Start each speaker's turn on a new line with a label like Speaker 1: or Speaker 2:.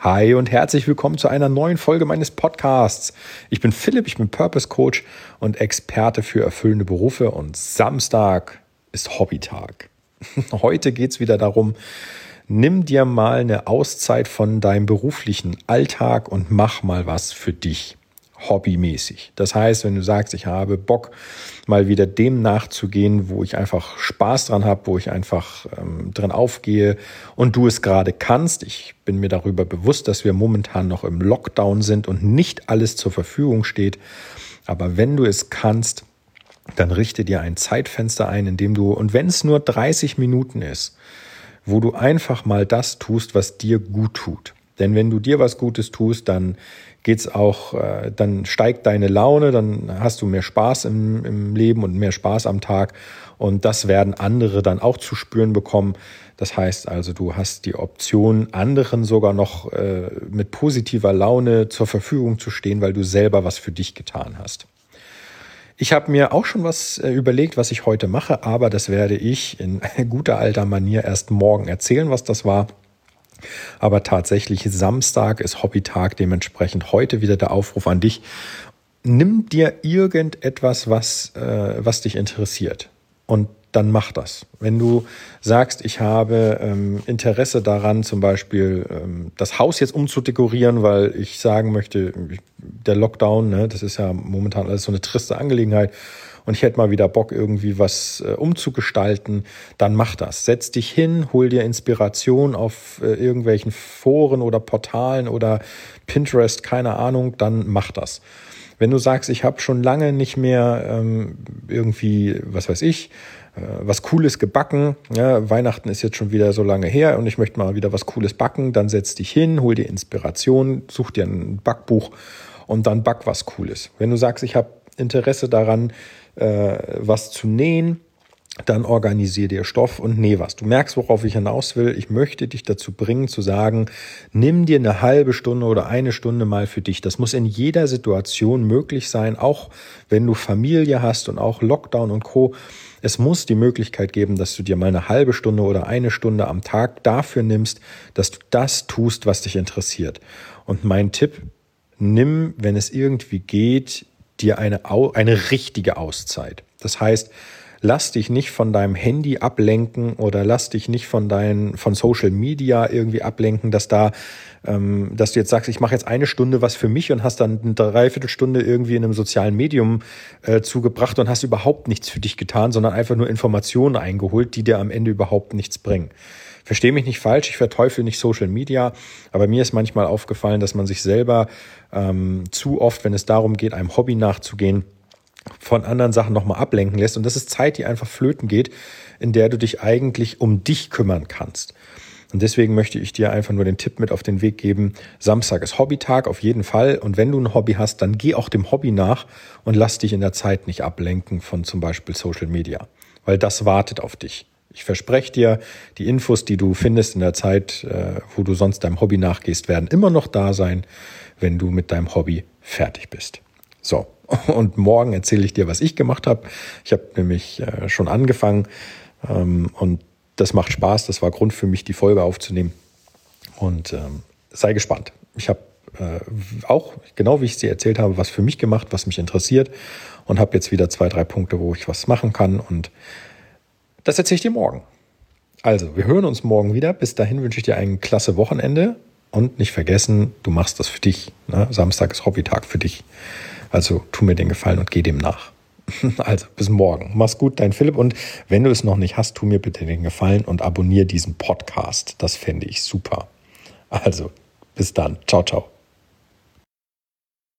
Speaker 1: Hi und herzlich willkommen zu einer neuen Folge meines Podcasts. Ich bin Philipp, ich bin Purpose Coach und Experte für erfüllende Berufe und Samstag ist Hobbytag. Heute geht es wieder darum, nimm dir mal eine Auszeit von deinem beruflichen Alltag und mach mal was für dich hobbymäßig. Das heißt, wenn du sagst, ich habe Bock, mal wieder dem nachzugehen, wo ich einfach Spaß dran habe, wo ich einfach ähm, drin aufgehe und du es gerade kannst. Ich bin mir darüber bewusst, dass wir momentan noch im Lockdown sind und nicht alles zur Verfügung steht. Aber wenn du es kannst, dann richte dir ein Zeitfenster ein, in dem du, und wenn es nur 30 Minuten ist, wo du einfach mal das tust, was dir gut tut. Denn wenn du dir was Gutes tust, dann geht's auch, äh, dann steigt deine Laune, dann hast du mehr Spaß im, im Leben und mehr Spaß am Tag. Und das werden andere dann auch zu spüren bekommen. Das heißt also, du hast die Option, anderen sogar noch äh, mit positiver Laune zur Verfügung zu stehen, weil du selber was für dich getan hast. Ich habe mir auch schon was äh, überlegt, was ich heute mache, aber das werde ich in guter alter Manier erst morgen erzählen, was das war. Aber tatsächlich Samstag ist Hobbytag, dementsprechend heute wieder der Aufruf an dich. Nimm dir irgendetwas, was, äh, was dich interessiert und dann mach das. Wenn du sagst, ich habe ähm, Interesse daran, zum Beispiel ähm, das Haus jetzt umzudekorieren, weil ich sagen möchte, der Lockdown, ne, das ist ja momentan alles so eine triste Angelegenheit und ich hätte mal wieder Bock, irgendwie was äh, umzugestalten, dann mach das. Setz dich hin, hol dir Inspiration auf äh, irgendwelchen Foren oder Portalen oder Pinterest, keine Ahnung, dann mach das. Wenn du sagst, ich habe schon lange nicht mehr ähm, irgendwie, was weiß ich, äh, was Cooles gebacken. Ja, Weihnachten ist jetzt schon wieder so lange her und ich möchte mal wieder was Cooles backen. Dann setz dich hin, hol dir Inspiration, such dir ein Backbuch und dann back was Cooles. Wenn du sagst, ich habe Interesse daran, äh, was zu nähen, dann organisier dir Stoff und näh was. Du merkst, worauf ich hinaus will. Ich möchte dich dazu bringen, zu sagen, nimm dir eine halbe Stunde oder eine Stunde mal für dich. Das muss in jeder Situation möglich sein, auch wenn du Familie hast und auch Lockdown und Co. Es muss die Möglichkeit geben, dass du dir mal eine halbe Stunde oder eine Stunde am Tag dafür nimmst, dass du das tust, was dich interessiert. Und mein Tipp, nimm, wenn es irgendwie geht, dir eine, eine richtige Auszeit. Das heißt, lass dich nicht von deinem Handy ablenken oder lass dich nicht von deinen von Social Media irgendwie ablenken, dass da, ähm, dass du jetzt sagst, ich mache jetzt eine Stunde was für mich und hast dann eine Dreiviertelstunde irgendwie in einem sozialen Medium äh, zugebracht und hast überhaupt nichts für dich getan, sondern einfach nur Informationen eingeholt, die dir am Ende überhaupt nichts bringen. Verstehe mich nicht falsch, ich verteufel nicht Social Media, aber mir ist manchmal aufgefallen, dass man sich selber ähm, zu oft, wenn es darum geht, einem Hobby nachzugehen, von anderen Sachen nochmal ablenken lässt. Und das ist Zeit, die einfach flöten geht, in der du dich eigentlich um dich kümmern kannst. Und deswegen möchte ich dir einfach nur den Tipp mit auf den Weg geben. Samstag ist Hobbytag auf jeden Fall. Und wenn du ein Hobby hast, dann geh auch dem Hobby nach und lass dich in der Zeit nicht ablenken von zum Beispiel Social Media. Weil das wartet auf dich. Ich verspreche dir, die Infos, die du findest in der Zeit, äh, wo du sonst deinem Hobby nachgehst, werden immer noch da sein, wenn du mit deinem Hobby fertig bist. So, und morgen erzähle ich dir, was ich gemacht habe. Ich habe nämlich äh, schon angefangen ähm, und das macht Spaß. Das war Grund für mich, die Folge aufzunehmen. Und ähm, sei gespannt. Ich habe äh, auch, genau wie ich es dir erzählt habe, was für mich gemacht, was mich interessiert und habe jetzt wieder zwei, drei Punkte, wo ich was machen kann. Und das erzähle ich dir morgen. Also, wir hören uns morgen wieder. Bis dahin wünsche ich dir ein klasse Wochenende. Und nicht vergessen, du machst das für dich. Ne? Samstag ist Hobbytag für dich. Also tu mir den Gefallen und geh dem nach. Also bis morgen. Mach's gut, dein Philipp. Und wenn du es noch nicht hast, tu mir bitte den Gefallen und abonniere diesen Podcast. Das fände ich super. Also bis dann. Ciao, ciao.